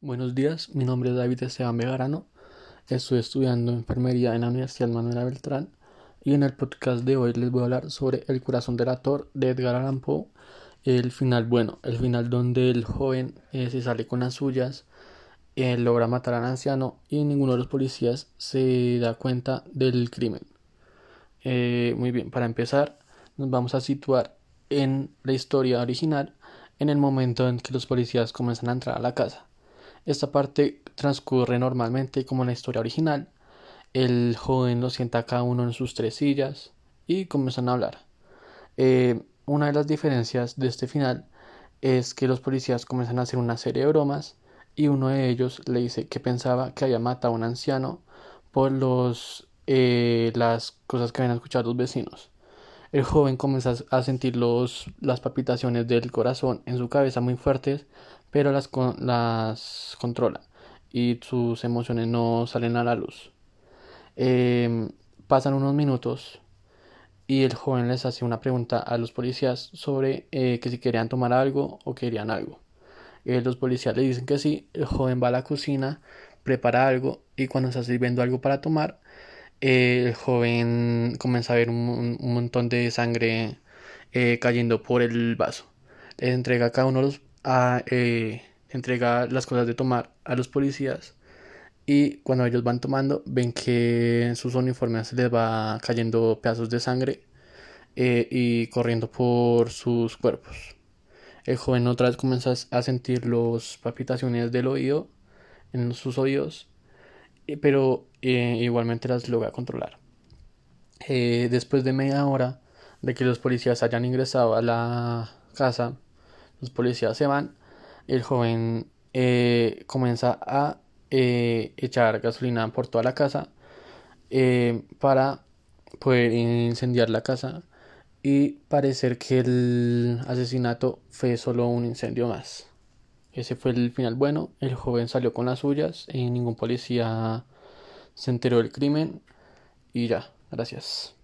Buenos días, mi nombre es David Esteban Begarano. Estoy estudiando enfermería en la Universidad Manuela Beltrán y en el podcast de hoy les voy a hablar sobre El corazón del actor de Edgar Allan Poe. El final, bueno, el final donde el joven eh, se sale con las suyas, eh, logra matar al anciano y ninguno de los policías se da cuenta del crimen. Eh, muy bien, para empezar, nos vamos a situar en la historia original en el momento en que los policías comienzan a entrar a la casa. Esta parte transcurre normalmente como en la historia original. El joven lo sienta cada uno en sus tres sillas y comienzan a hablar. Eh, una de las diferencias de este final es que los policías comienzan a hacer una serie de bromas y uno de ellos le dice que pensaba que había matado a un anciano por los, eh, las cosas que habían escuchado los vecinos. El joven comienza a sentir los, las palpitaciones del corazón en su cabeza muy fuertes pero las, las controla y sus emociones no salen a la luz. Em, pasan unos minutos y el joven les hace una pregunta a los policías sobre eh, que si querían tomar algo o querían algo. Eh, los policías le dicen que sí, el joven va a la cocina, prepara algo y cuando está sirviendo algo para tomar, eh, el joven comienza a ver un, montón de sangre cayendo por el vaso. Les entrega cada uno de los a eh, entregar las cosas de tomar a los policías y cuando ellos van tomando ven que en sus uniformes les va cayendo pedazos de sangre eh, y corriendo por sus cuerpos. El joven otra vez comienza a sentir las palpitaciones del oído en sus oídos, eh, pero igualmente las logra controlar. después de media hora de que los policías hayan ingresado a la casa, los policías se van, el joven eh, comienza a eh, echar gasolina por toda la casa eh, para poder incendiar la casa y parecer que el asesinato fue solo un incendio más. Ese fue el final bueno, el joven salió con las suyas y ningún policía se enteró del crimen y ya, gracias.